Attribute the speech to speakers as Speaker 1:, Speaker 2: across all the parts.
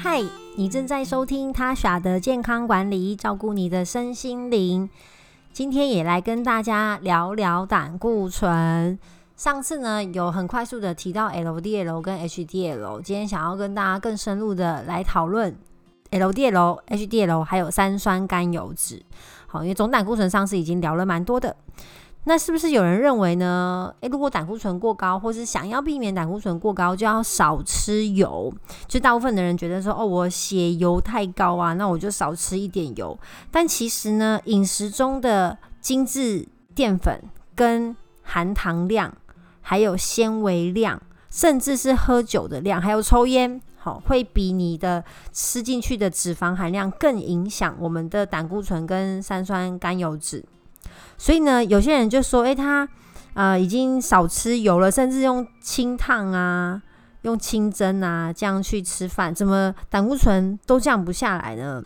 Speaker 1: 嗨，你正在收听他耍的健康管理，照顾你的身心灵。今天也来跟大家聊聊胆固醇。上次呢，有很快速的提到 LDL 跟 HDL，今天想要跟大家更深入的来讨论 LDL、HDL 还有三酸甘油脂。好，因为总胆固醇上次已经聊了蛮多的。那是不是有人认为呢？诶，如果胆固醇过高，或是想要避免胆固醇过高，就要少吃油。就大部分的人觉得说，哦，我血油太高啊，那我就少吃一点油。但其实呢，饮食中的精致淀粉、跟含糖量、还有纤维量，甚至是喝酒的量，还有抽烟，好，会比你的吃进去的脂肪含量更影响我们的胆固醇跟三酸甘油脂。所以呢，有些人就说：“诶，他呃已经少吃油了，甚至用清烫啊、用清蒸啊这样去吃饭，怎么胆固醇都降不下来呢？”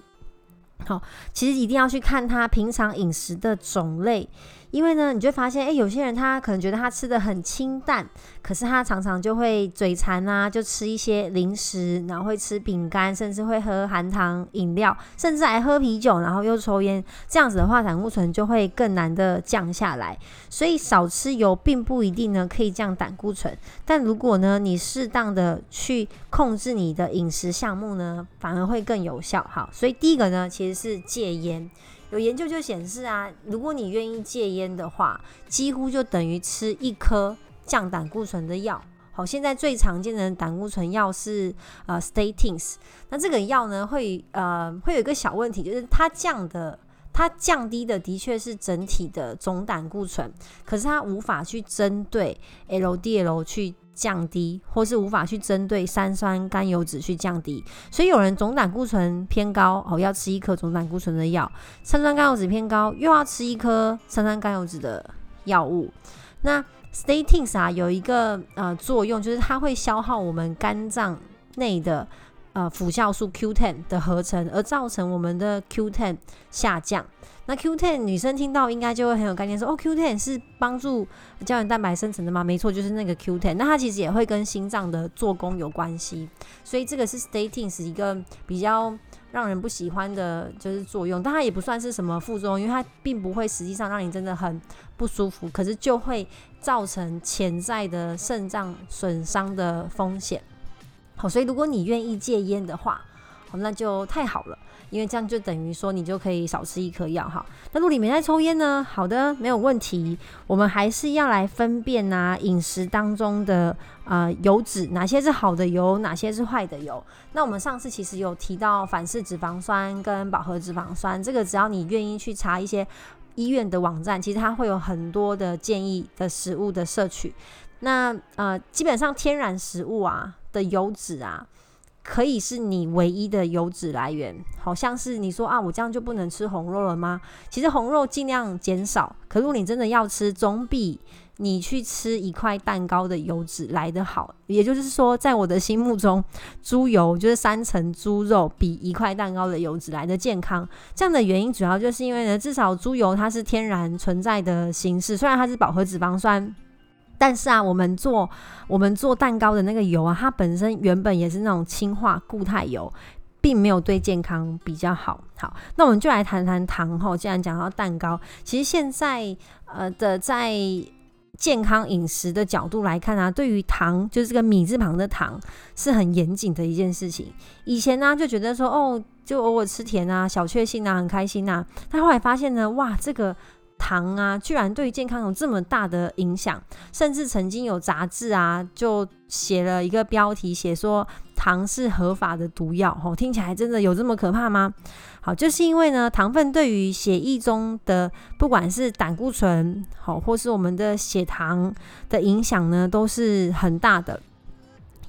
Speaker 1: 好，其实一定要去看他平常饮食的种类。因为呢，你就发现，哎，有些人他可能觉得他吃的很清淡，可是他常常就会嘴馋啊，就吃一些零食，然后会吃饼干，甚至会喝含糖饮料，甚至还喝啤酒，然后又抽烟。这样子的话，胆固醇就会更难的降下来。所以少吃油并不一定呢可以降胆固醇，但如果呢你适当的去控制你的饮食项目呢，反而会更有效。好，所以第一个呢其实是戒烟。有研究就显示啊，如果你愿意戒烟的话，几乎就等于吃一颗降胆固醇的药。好，现在最常见的胆固醇药是呃 statins，那这个药呢会呃会有一个小问题，就是它降的它降低的的确是整体的总胆固醇，可是它无法去针对 LDL 去。降低，或是无法去针对三酸甘油脂去降低，所以有人总胆固醇偏高哦，要吃一颗总胆固醇的药；三酸甘油脂偏高，又要吃一颗三酸甘油脂的药物。那 statins 啊，有一个呃作用，就是它会消耗我们肝脏内的呃辅酵素 Q10 的合成，而造成我们的 Q10 下降。那 Q10 女生听到应该就会很有概念，说哦，Q10 是帮助胶原蛋白生成的吗？没错，就是那个 Q10。那它其实也会跟心脏的做工有关系，所以这个是 statins 一个比较让人不喜欢的，就是作用。但它也不算是什么副作用，因为它并不会实际上让你真的很不舒服，可是就会造成潜在的肾脏损伤的风险。好，所以如果你愿意戒烟的话，好，那就太好了。因为这样就等于说你就可以少吃一颗药哈。那如果你没在抽烟呢？好的，没有问题。我们还是要来分辨呐，饮食当中的啊油脂哪些是好的油，哪些是坏的油。那我们上次其实有提到反式脂肪酸跟饱和脂肪酸，这个只要你愿意去查一些医院的网站，其实它会有很多的建议的食物的摄取。那呃，基本上天然食物啊的油脂啊。可以是你唯一的油脂来源，好像是你说啊，我这样就不能吃红肉了吗？其实红肉尽量减少，可如果你真的要吃，总比你去吃一块蛋糕的油脂来得好。也就是说，在我的心目中，猪油就是三层猪肉比一块蛋糕的油脂来的健康。这样的原因主要就是因为呢，至少猪油它是天然存在的形式，虽然它是饱和脂肪酸。但是啊，我们做我们做蛋糕的那个油啊，它本身原本也是那种氢化固态油，并没有对健康比较好。好，那我们就来谈谈糖哈。既然讲到蛋糕，其实现在呃的在健康饮食的角度来看啊，对于糖就是这个米字旁的糖是很严谨的一件事情。以前呢就觉得说哦，就偶尔吃甜啊，小确幸啊，很开心呐。但后来发现呢，哇，这个。糖啊，居然对健康有这么大的影响，甚至曾经有杂志啊，就写了一个标题，写说糖是合法的毒药。吼，听起来真的有这么可怕吗？好，就是因为呢，糖分对于血液中的不管是胆固醇，好，或是我们的血糖的影响呢，都是很大的。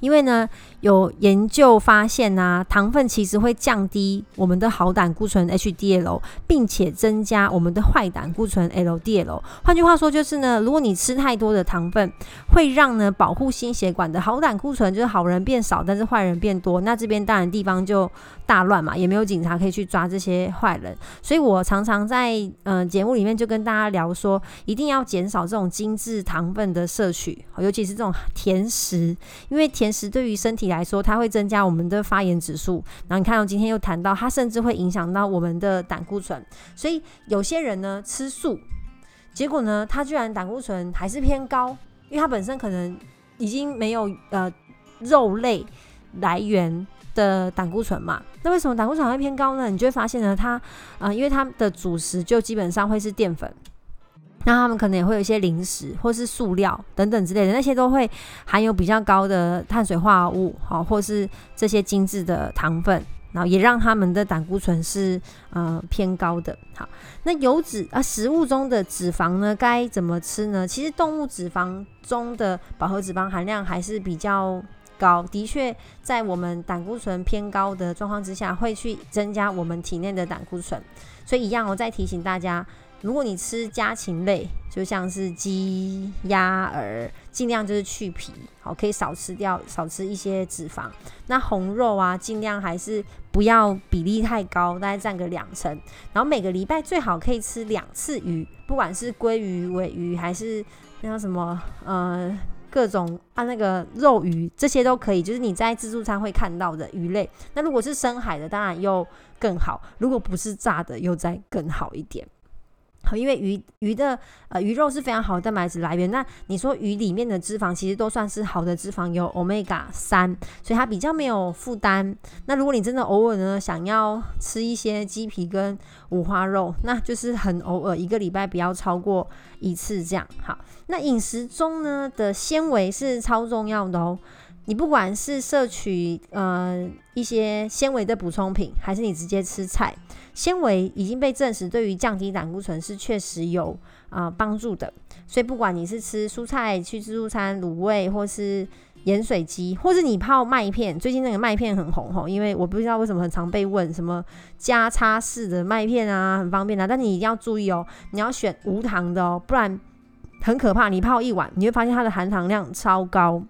Speaker 1: 因为呢，有研究发现啊，糖分其实会降低我们的好胆固醇 HDL，并且增加我们的坏胆固醇 LDL。换句话说，就是呢，如果你吃太多的糖分，会让呢保护心血管的好胆固醇就是好人变少，但是坏人变多。那这边当然地方就大乱嘛，也没有警察可以去抓这些坏人。所以我常常在嗯节目里面就跟大家聊说，一定要减少这种精致糖分的摄取，尤其是这种甜食，因为甜。食对于身体来说，它会增加我们的发炎指数。然后你看到今天又谈到，它甚至会影响到我们的胆固醇。所以有些人呢吃素，结果呢他居然胆固醇还是偏高，因为他本身可能已经没有呃肉类来源的胆固醇嘛。那为什么胆固醇会偏高呢？你就会发现呢，它啊，因为它的主食就基本上会是淀粉。那他们可能也会有一些零食，或是塑料等等之类的，那些都会含有比较高的碳水化合物，好，或是这些精致的糖分，然后也让他们的胆固醇是呃偏高的。好，那油脂啊，食物中的脂肪呢，该怎么吃呢？其实动物脂肪中的饱和脂肪含量还是比较高，的确在我们胆固醇偏高的状况之下，会去增加我们体内的胆固醇。所以一样，我再提醒大家。如果你吃家禽类，就像是鸡、鸭、儿，尽量就是去皮，好，可以少吃掉，少吃一些脂肪。那红肉啊，尽量还是不要比例太高，大概占个两成。然后每个礼拜最好可以吃两次鱼，不管是鲑鱼、尾鱼，还是那叫什么呃各种啊那个肉鱼，这些都可以，就是你在自助餐会看到的鱼类。那如果是深海的，当然又更好；如果不是炸的，又再更好一点。好，因为鱼鱼的呃鱼肉是非常好的蛋白质来源。那你说鱼里面的脂肪其实都算是好的脂肪，有 omega 三，所以它比较没有负担。那如果你真的偶尔呢想要吃一些鸡皮跟五花肉，那就是很偶尔，一个礼拜不要超过一次这样。好，那饮食中呢的纤维是超重要的哦。你不管是摄取呃一些纤维的补充品，还是你直接吃菜。纤维已经被证实对于降低胆固醇是确实有啊帮助的，所以不管你是吃蔬菜、去自助餐、卤味，或是盐水鸡，或是你泡麦片，最近那个麦片很红吼，因为我不知道为什么很常被问什么加差式的麦片啊，很方便啊，但你一定要注意哦，你要选无糖的哦，不然很可怕，你泡一碗你会发现它的含糖量超高。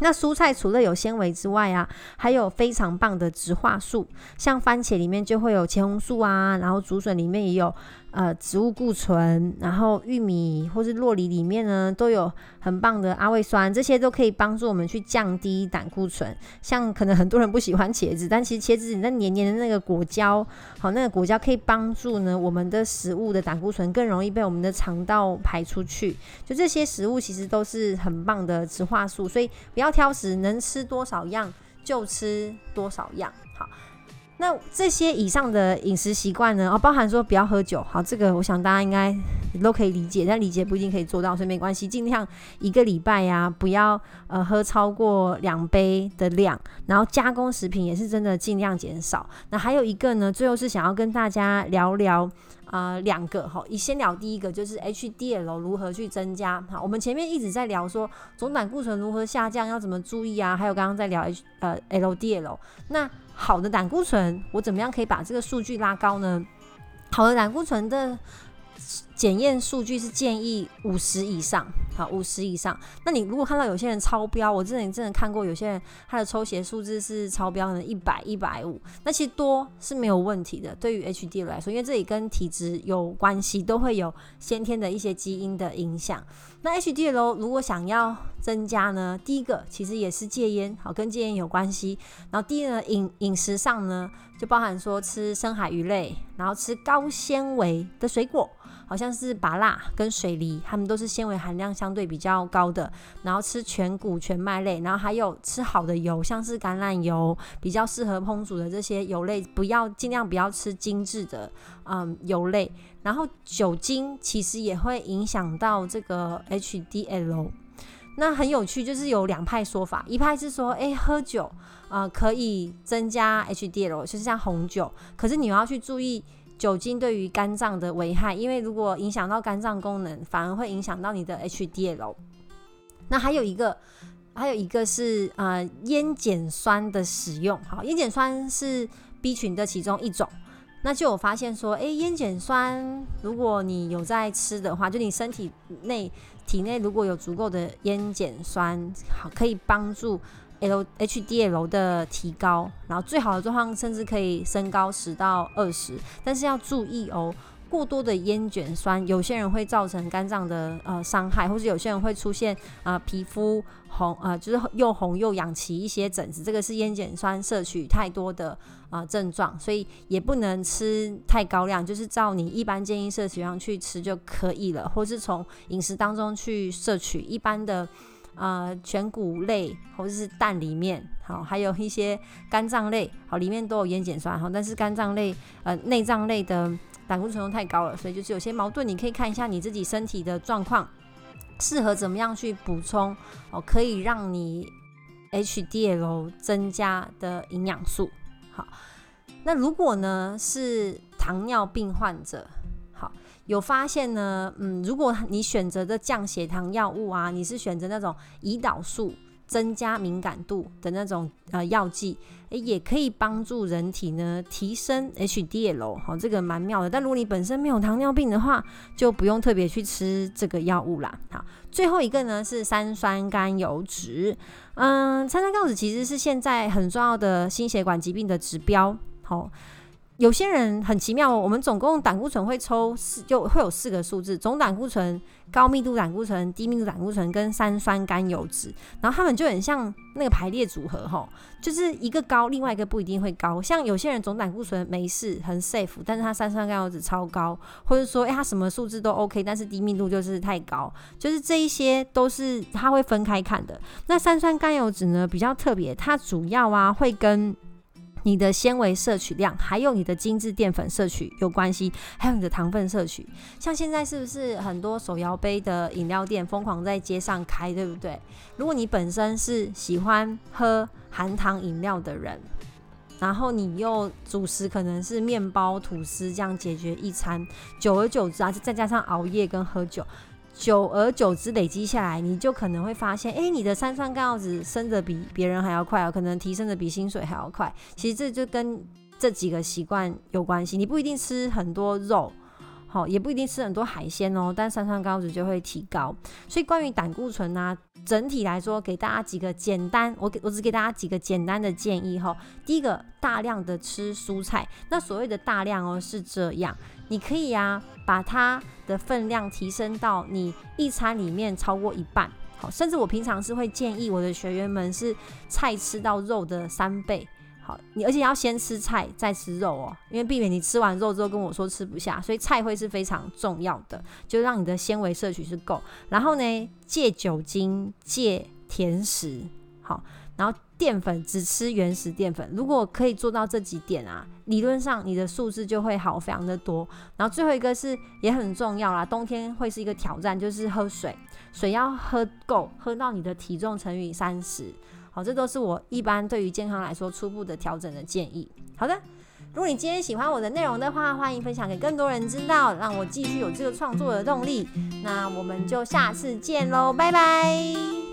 Speaker 1: 那蔬菜除了有纤维之外啊，还有非常棒的植化素，像番茄里面就会有茄红素啊，然后竹笋里面也有。呃，植物固醇，然后玉米或是洛梨里面呢，都有很棒的阿魏酸，这些都可以帮助我们去降低胆固醇。像可能很多人不喜欢茄子，但其实茄子那黏黏的那个果胶，好，那个果胶可以帮助呢我们的食物的胆固醇更容易被我们的肠道排出去。就这些食物其实都是很棒的植化素，所以不要挑食，能吃多少样就吃多少样。好。那这些以上的饮食习惯呢？哦，包含说不要喝酒，好，这个我想大家应该都可以理解，但理解不一定可以做到，所以没关系，尽量一个礼拜呀，不要呃喝超过两杯的量，然后加工食品也是真的尽量减少。那还有一个呢，最后是想要跟大家聊聊啊两个哈，以先聊第一个就是 HDL 如何去增加。好，我们前面一直在聊说总胆固醇如何下降，要怎么注意啊？还有刚刚在聊 H 呃 LDL 那。好的胆固醇，我怎么样可以把这个数据拉高呢？好的胆固醇的。检验数据是建议五十以上，好，五十以上。那你如果看到有些人超标，我之前真的看过有些人他的抽血数字是超标的，一百、一百五，那其实多是没有问题的。对于 HDL 来说，因为这里跟体质有关系，都会有先天的一些基因的影响。那 HDL 如果想要增加呢，第一个其实也是戒烟，好，跟戒烟有关系。然后第二呢，饮饮食上呢，就包含说吃深海鱼类，然后吃高纤维的水果。好像是芭辣跟水梨，它们都是纤维含量相对比较高的。然后吃全谷全麦类，然后还有吃好的油，像是橄榄油，比较适合烹煮的这些油类，不要尽量不要吃精致的嗯油类。然后酒精其实也会影响到这个 HDL。那很有趣，就是有两派说法，一派是说，哎，喝酒啊可以增加 HDL，就是像红酒，可是你要去注意。酒精对于肝脏的危害，因为如果影响到肝脏功能，反而会影响到你的 HDL。那还有一个，还有一个是呃烟碱酸的使用。好，烟碱酸是 B 群的其中一种。那就有发现说，诶，烟碱酸如果你有在吃的话，就你身体内体内如果有足够的烟碱酸，好，可以帮助。L H D L 的提高，然后最好的状况甚至可以升高十到二十，但是要注意哦，过多的烟卷酸，有些人会造成肝脏的呃伤害，或者有些人会出现啊皮肤红啊，就是又红又痒起一些疹子，这个是烟碱酸摄取太多的啊症状，所以也不能吃太高量，就是照你一般建议摄取量去吃就可以了，或是从饮食当中去摄取一般的。呃，全谷类或者是蛋里面，好，还有一些肝脏类，好，里面都有烟碱酸，好，但是肝脏类、呃，内脏类的胆固醇太高了，所以就是有些矛盾，你可以看一下你自己身体的状况，适合怎么样去补充，哦，可以让你 HDL 增加的营养素。好，那如果呢是糖尿病患者？有发现呢，嗯，如果你选择的降血糖药物啊，你是选择那种胰岛素增加敏感度的那种呃药剂，诶，也可以帮助人体呢提升 HDL，好，这个蛮妙的。但如果你本身没有糖尿病的话，就不用特别去吃这个药物啦。好，最后一个呢是三酸甘油脂，嗯，三酸甘油脂其实是现在很重要的心血管疾病的指标，好。有些人很奇妙，我们总共胆固醇会抽四，就会有四个数字：总胆固醇、高密度胆固醇、低密度胆固醇跟三酸甘油脂。然后他们就很像那个排列组合，哈，就是一个高，另外一个不一定会高。像有些人总胆固醇没事，很 safe，但是他三酸甘油脂超高，或者说，诶，他什么数字都 OK，但是低密度就是太高，就是这一些都是他会分开看的。那三酸甘油脂呢比较特别，它主要啊会跟你的纤维摄取量，还有你的精致淀粉摄取有关系，还有你的糖分摄取。像现在是不是很多手摇杯的饮料店疯狂在街上开，对不对？如果你本身是喜欢喝含糖饮料的人，然后你又主食可能是面包、吐司这样解决一餐，久而久之啊，再加上熬夜跟喝酒。久而久之累积下来，你就可能会发现，哎，你的三酸甘油脂升的比别人还要快哦，可能提升的比薪水还要快。其实这就跟这几个习惯有关系。你不一定吃很多肉，好，也不一定吃很多海鲜哦，但三酸甘油脂就会提高。所以关于胆固醇呢，整体来说，给大家几个简单，我给我只给大家几个简单的建议哈。第一个，大量的吃蔬菜。那所谓的大量哦，是这样。你可以呀，把它的分量提升到你一餐里面超过一半，好，甚至我平常是会建议我的学员们是菜吃到肉的三倍，好，你而且要先吃菜再吃肉哦，因为避免你吃完肉之后跟我说吃不下，所以菜会是非常重要的，就让你的纤维摄取是够，然后呢，戒酒精，戒甜食，好。然后淀粉只吃原始淀粉，如果可以做到这几点啊，理论上你的素质就会好非常的多。然后最后一个是也很重要啦，冬天会是一个挑战，就是喝水，水要喝够，喝到你的体重乘以三十。好，这都是我一般对于健康来说初步的调整的建议。好的，如果你今天喜欢我的内容的话，欢迎分享给更多人知道，让我继续有这个创作的动力。那我们就下次见喽，拜拜。